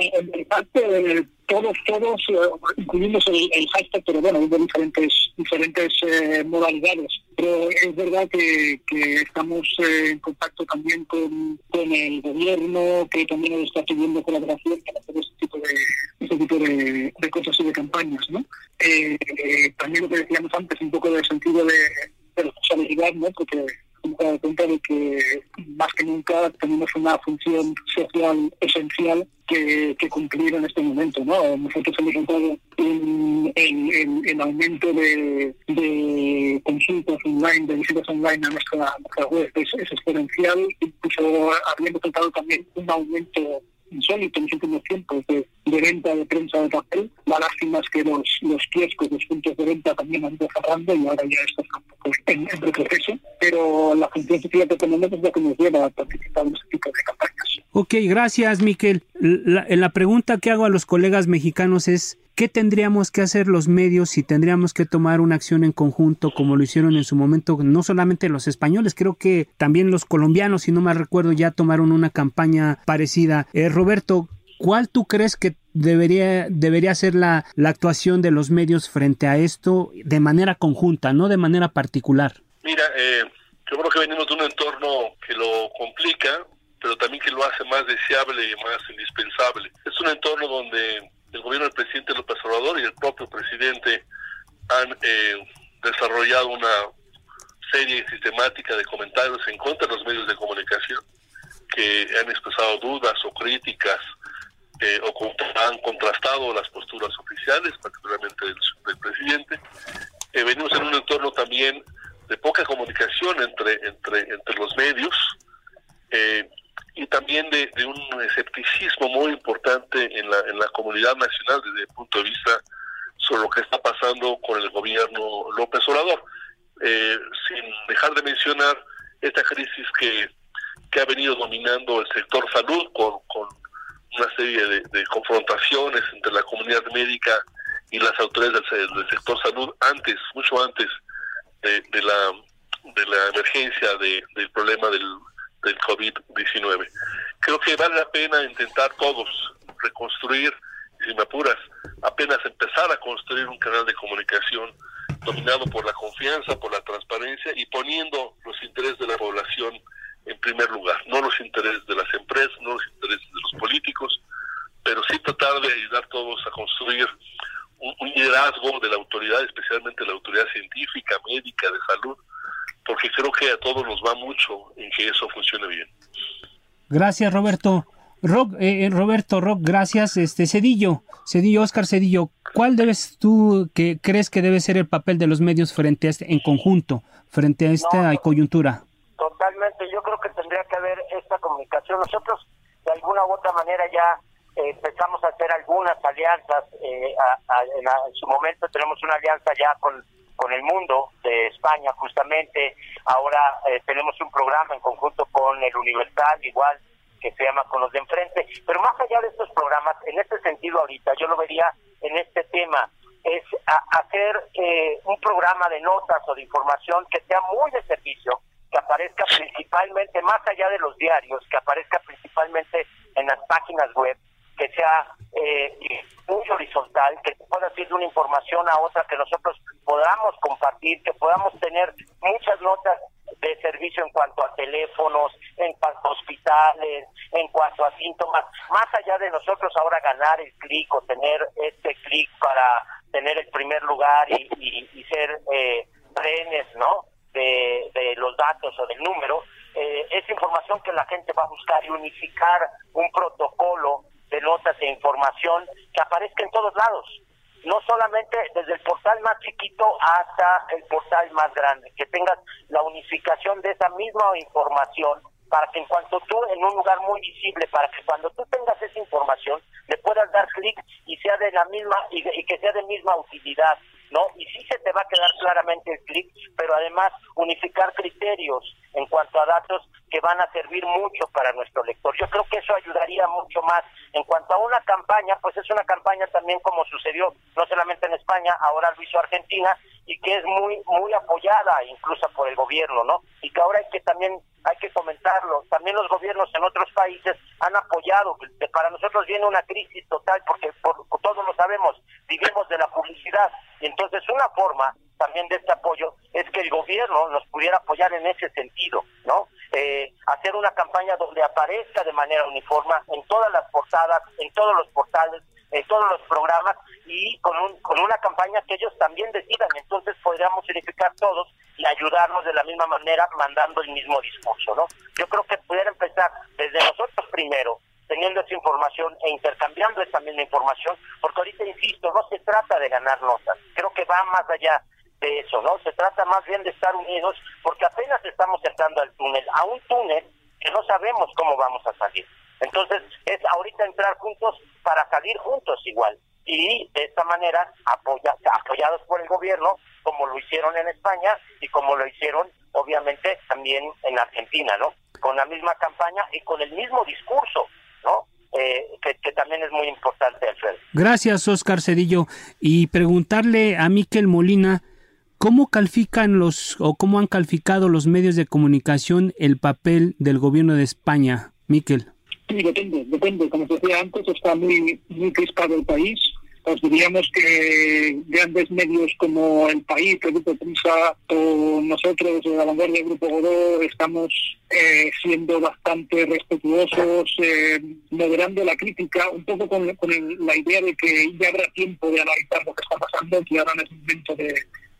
en parte todos, todos, eh, incluyendo el, hashtag, pero bueno, hubo diferentes, diferentes eh, modalidades. Pero es verdad que, estamos eh, en contacto también con, con, el gobierno, que también nos está pidiendo colaboración para hacer este tipo de, este tipo de, cosas y de campañas, ¿no? también lo que decíamos antes, un poco de sentido de, de responsabilidad, ¿no? Porque dado cuenta de que más que nunca tenemos una función social esencial que, cumplir en este momento. ¿no? Nosotros hemos notado un, el, aumento de, consultas online, de visitas online a nuestra, web es, exponencial, incluso habiendo tratado también un aumento insólito en los últimos tiempos de, venta de prensa de papel. La lástima es que los, los kioscos, los puntos de venta también han ido cerrando y ahora ya esto está en, en retroceso. Pero la función social que tenemos es la que nos lleva a participar en este tipo de. Ok, gracias, Miquel. La, pregunta que hago a los colegas mexicanos es ¿qué tendríamos que hacer los medios si tendríamos que tomar una acción en conjunto como lo hicieron en su momento, no solamente los españoles, creo que también los colombianos, si no me recuerdo, ya tomaron una campaña parecida. Eh, Roberto, ¿cuál tú crees que debería, debería ser la, la actuación de los medios frente a esto de manera conjunta, no de manera particular? Mira, eh, yo creo que venimos de un entorno que lo complica, pero también que lo hace más deseable y más indispensable. Es un entorno donde el gobierno del presidente López Obrador y el propio presidente han eh, desarrollado una serie sistemática de comentarios en contra de los medios de comunicación que han expresado dudas o críticas eh, o han contrastado las posturas oficiales, particularmente del, presidente. Eh, venimos en un entorno también de poca comunicación entre, entre, entre los medios eh, y también de, un escepticismo muy importante en la, en la comunidad nacional desde el punto de vista sobre lo que está pasando con el gobierno López Obrador. Eh, sin dejar de mencionar esta crisis que, que ha venido dominando el sector salud con, con una serie de, confrontaciones entre la comunidad médica y las autoridades del, sector salud antes, mucho antes de, la de la emergencia del problema del, del COVID-19. Creo que vale la pena intentar todos reconstruir, si me apuras, apenas empezar a construir un canal de comunicación dominado por la confianza, por la transparencia y poniendo los intereses de la población en primer lugar, no los intereses de las empresas, no los intereses de los políticos, pero sí tratar de ayudar todos a construir un, liderazgo de la autoridad, especialmente la autoridad científica, médica, de salud, creo que a todos nos va mucho en que eso funcione bien. Gracias, Roberto. Rock, eh, eh, Roberto Rock, gracias. Este Cedillo, Cedillo, Oscar Cedillo, ¿cuál debes tú que crees que debe ser el papel de los medios frente a este, en conjunto, frente a esta coyuntura? Totalmente, yo creo que tendría que haber esta comunicación. Nosotros, de alguna u otra manera, ya eh, empezamos a hacer algunas alianzas. Eh, en, su momento tenemos una alianza ya con, con el mundo de España, justamente. Ahora eh, tenemos un programa en conjunto con el Universal, igual que se llama Con los de Enfrente. Pero más allá de estos programas, en este sentido ahorita, yo lo vería en este tema, es hacer un programa de notas o de información que sea muy de servicio, que aparezca principalmente, más allá de los diarios, que aparezca principalmente en las páginas web, que sea eh, muy horizontal, que pueda ir de una información a otra, que nosotros podamos compartir, que podamos tener muchas notas de servicio en cuanto a teléfonos, en cuanto a hospitales, en cuanto a síntomas, más allá de nosotros ahora ganar el clic o tener este clic para tener el primer lugar y, ser eh, rehenes, ¿no? De, de los datos o del número, eh, es información que la gente va a buscar y unificar un protocolo información que aparezca en todos lados. No solamente desde el portal más chiquito hasta el portal más grande, que tengas la unificación de esa misma información para que en cuanto tú en un lugar muy visible, para que cuando tú tengas esa información le puedas dar clic y sea de la misma y, y que sea de misma utilidad ¿no? Y sí se te va a quedar claramente el clic, pero además unificar criterios en cuanto a datos que van a servir mucho para nuestro lector. Yo creo que eso ayudaría mucho más. En cuanto a una campaña, pues es una campaña también como sucedió no solamente en España, ahora lo hizo Argentina y que es muy muy apoyada incluso por el gobierno, ¿no? Y que ahora hay que también hay que comentarlo. También los gobiernos en otros países han apoyado. Para nosotros viene una crisis total porque por, todos lo sabemos, vivimos de la publicidad. Y entonces una forma también de este apoyo es que el gobierno nos pudiera apoyar en ese sentido, ¿no? Eh, hacer una campaña donde aparezca de manera uniforme en todas las portadas, en todos los portales, en todos los programas y con, un, con una campaña que ellos también decidan. Entonces podríamos unificar todos y ayudarnos de la misma manera mandando el mismo discurso, ¿no? Yo creo que pudiera empezar desde nosotros primero, teniendo esa información e intercambiando esa misma información, porque ahorita insisto, no se trata de ganar notas, creo que va más allá de eso, ¿no? Se trata más bien de estar unidos, porque apenas estamos entrando al túnel, a un túnel que no sabemos cómo vamos a salir. Entonces, es ahorita entrar juntos para salir juntos igual. Y de esta manera, apoya, apoyados por el gobierno, como lo hicieron en España y como lo hicieron, obviamente, también en Argentina, ¿no? Con la misma campaña y con el mismo discurso, ¿no? Eh, que, también es muy importante, Alfredo. Gracias, Oscar Cedillo. Y preguntarle a Miquel Molina, ¿cómo califican los o cómo han calificado los medios de comunicación el papel del gobierno de España, Miquel? Sí, depende, depende. Como decía antes, está muy, muy crispado el país pues diríamos que grandes medios como El País, el Grupo Prensa o nosotros, la vanguardia del Grupo Godó, estamos eh, siendo bastante respetuosos, eh, moderando la crítica, un poco con, la idea de que ya habrá tiempo de analizar lo que está pasando, que ahora no es momento de,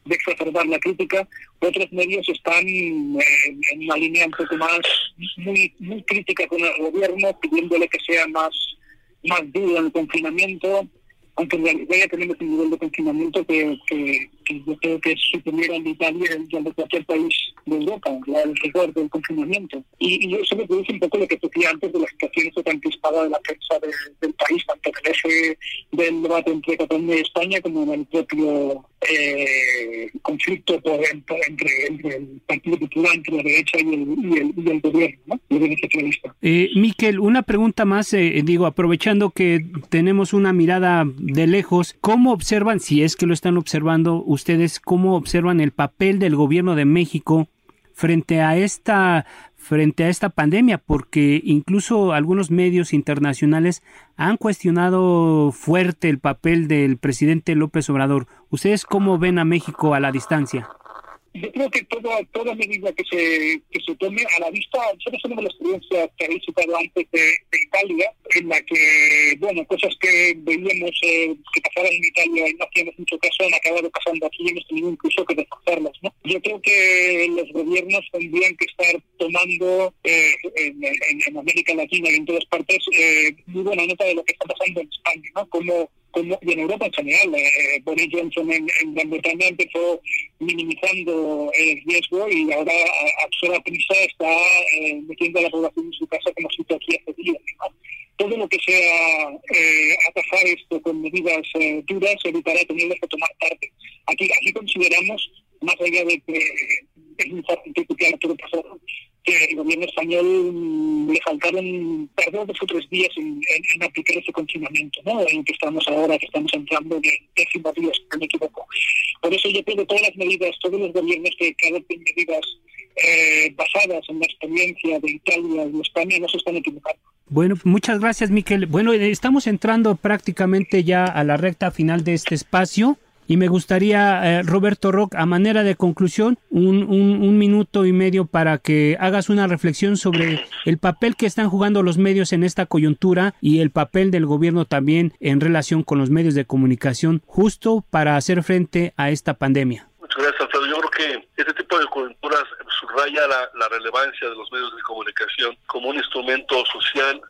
exacerbar la crítica. Otros medios están eh, en una línea un poco más, muy, muy crítica con el gobierno, pidiéndole que sea más, más duro en el confinamiento aunque en realidad ya tenemos un nivel de confinamiento que, que, yo creo que es superior al de Italia y al de cualquier país de Europa, el rigor del confinamiento. Y, y eso me produce un poco lo que decía antes de la situación tan crispada de la prensa del país, tanto en el eje del debate entre Cataluña y España como en el propio eh, conflicto por, entre, entre, el Partido Popular, entre la derecha y el, y el, y el gobierno, ¿no? el gobierno socialista. Eh, Miquel, una pregunta más, eh, digo, aprovechando que tenemos una mirada de lejos, ¿cómo observan, si es que lo están observando ustedes, cómo observan el papel del gobierno de México frente a esta frente a esta pandemia porque incluso algunos medios internacionales han cuestionado fuerte el papel del presidente López Obrador. ¿Ustedes cómo ven a México a la distancia? Yo creo que toda, toda medida que se, que se tome a la vista, nosotros tenemos la experiencia que habéis citado antes de, Italia, en la que, bueno, cosas que veíamos eh, que pasaban en Italia y no hacíamos mucho caso han acabado pasando aquí y hemos tenido incluso que reforzarlas, ¿no? Yo creo que los gobiernos tendrían que estar tomando eh, en, en, América Latina y en todas partes eh, muy buena nota de lo que está pasando en España, ¿no? Como y en Europa en general. Eh, Boris Johnson en, Gran Bretaña empezó minimizando el riesgo y ahora a, sola prisa está eh, metiendo a la población en su casa como si aquí hace días. Todo lo que sea eh, atajar esto con medidas eh, duras evitará tenerlas que tomar parte. Aquí, aquí consideramos, más allá de que es fácil criticar todo pasado, que el gobierno español mm, le faltaron, perdón, dos o tres días en, aplicar ese confinamiento, ¿no? En que estamos ahora, que estamos entrando de décimos días, si no me equivoco. Por eso yo creo que todas las medidas, todos los gobiernos que adopten medidas eh, basadas en la experiencia de Italia y de España no se están equivocando. Bueno, muchas gracias, Miquel. Bueno, estamos entrando prácticamente ya a la recta final de este espacio. Y me gustaría, eh, Roberto Rock, a manera de conclusión, un, un, minuto y medio para que hagas una reflexión sobre el papel que están jugando los medios en esta coyuntura y el papel del gobierno también en relación con los medios de comunicación, justo para hacer frente a esta pandemia. Muchas gracias, Alfredo. Yo creo que este tipo de coyunturas subraya la, relevancia de los medios de comunicación como un instrumento social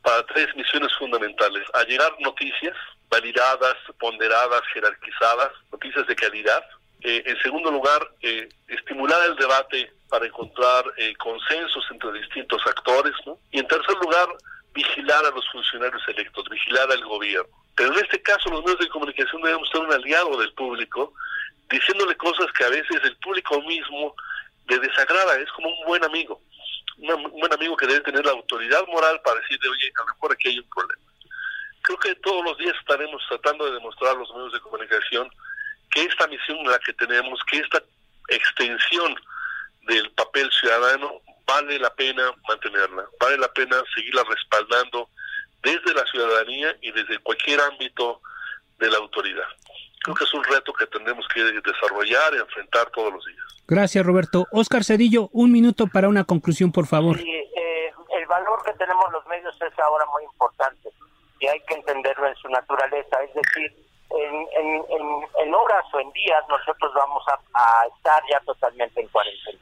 para tres misiones fundamentales. Allegar noticias, validadas, ponderadas, jerarquizadas, noticias de calidad. Eh, en segundo lugar, eh, estimular el debate para encontrar eh, consensos entre distintos actores. Y en tercer lugar, vigilar a los funcionarios electos, vigilar al gobierno. Pero en este caso los medios de comunicación debemos ser un aliado del público, diciéndole cosas que a veces el público mismo le desagrada, es como un buen amigo, un buen amigo que debe tener la autoridad moral para decirle, oye, a lo mejor aquí hay un problema creo que todos los días estaremos tratando de demostrar a los medios de comunicación que esta misión la que tenemos, que esta extensión del papel ciudadano vale la pena mantenerla, vale la pena seguirla respaldando desde la ciudadanía y desde cualquier ámbito de la autoridad. Creo que es un reto que tendremos que desarrollar y enfrentar todos los días. Gracias, Roberto. Oscar Cedillo, un minuto para una conclusión, por favor. Eh, el valor que tenemos los medios es ahora muy importante y hay que entenderlo en su naturaleza, es decir, en, en, en, horas o en días nosotros vamos a, estar ya totalmente en cuarentena.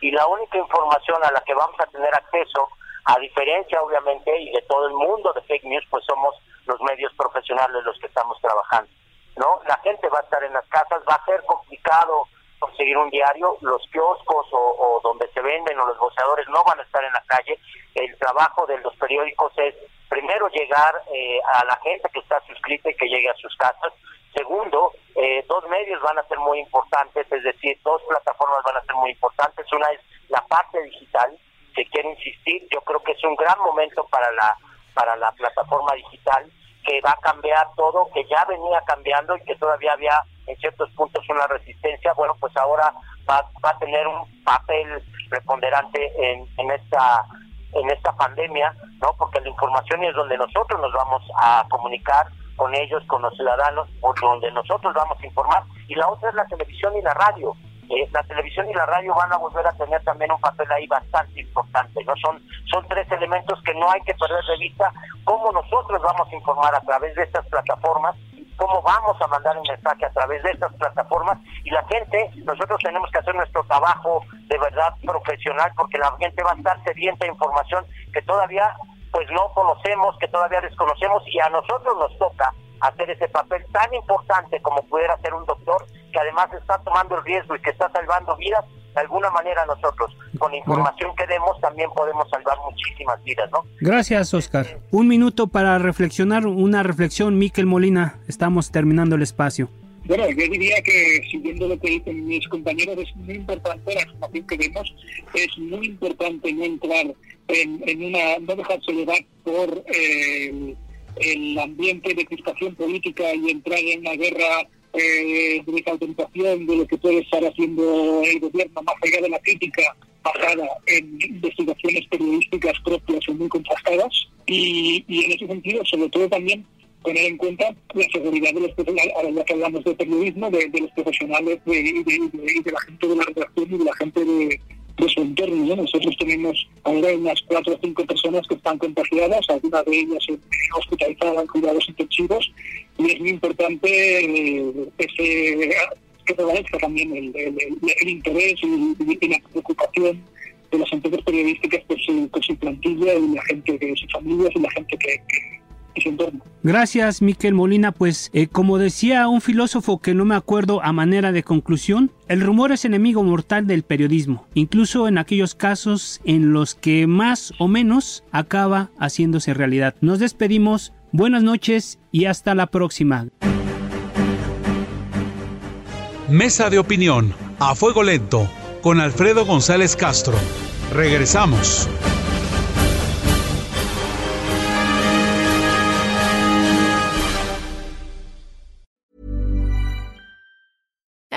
Y la única información a la que vamos a tener acceso, a diferencia obviamente y de todo el mundo de fake news, pues somos los medios profesionales los que estamos trabajando. ¿no? La gente va a estar en las casas, va a ser complicado conseguir un diario, los kioscos o, donde se venden o los boceadores no van a estar en la calle, el trabajo de los periódicos es primero llegar eh, a la gente que está suscrita y que llegue a sus casas. Segundo, eh, dos medios van a ser muy importantes, es decir, dos plataformas van a ser muy importantes. Una es la parte digital, que quiero insistir, yo creo que es un gran momento para la para la plataforma digital que va a cambiar todo, que ya venía cambiando y que todavía había en ciertos puntos una resistencia, bueno, pues ahora va, va a tener un papel preponderante en, en esta en esta pandemia, ¿no? Porque la información es donde nosotros nos vamos a comunicar con ellos, con los ciudadanos, o donde nosotros vamos a informar. Y la otra es la televisión y la radio. Eh, la televisión y la radio van a volver a tener también un papel ahí bastante importante, ¿no? Son, son tres elementos que no hay que perder de vista cómo nosotros vamos a informar a través de estas plataformas cómo vamos a mandar un mensaje a través de estas plataformas. Y la gente, nosotros tenemos que hacer nuestro trabajo de verdad profesional porque la gente va a estar sedienta de información que todavía pues no conocemos, que todavía desconocemos. Y a nosotros nos toca hacer ese papel tan importante como pudiera ser un doctor que además está tomando el riesgo y que está salvando vidas de alguna manera nosotros, con la información que demos, también podemos salvar muchísimas vidas, ¿no? Gracias, Oscar. Un minuto para reflexionar, una reflexión, Miquel Molina. Estamos terminando el espacio. Bueno, yo diría que, siguiendo lo que dicen mis compañeros, es muy importante la información que vemos, es muy importante no entrar en, una, no dejarse llevar por eh, el ambiente de crispación política y entrar en una guerra eh, de autorización de lo que puede estar haciendo el gobierno, más allá de la crítica basada en investigaciones periodísticas propias o muy contrastadas. Y, en ese sentido, sobre todo también tener en cuenta la seguridad de los ahora que hablamos de periodismo, de, los profesionales y de, la gente de la redacción y de la gente de, su entorno. Nosotros tenemos ahora unas cuatro o cinco personas que están contagiadas, algunas de ellas hospitalizadas en cuidados intensivos, y es muy importante eh, ese, que prevalezca también el, el, interés y, la preocupación de las empresas periodísticas por su, por su plantilla y la gente de sus familias y la gente que Gracias, Miquel Molina. Pues, eh, como decía un filósofo que no me acuerdo a manera de conclusión, el rumor es enemigo mortal del periodismo, incluso en aquellos casos en los que más o menos acaba haciéndose realidad. Nos despedimos, buenas noches y hasta la próxima. Mesa de opinión, a fuego lento, con Alfredo González Castro. Regresamos.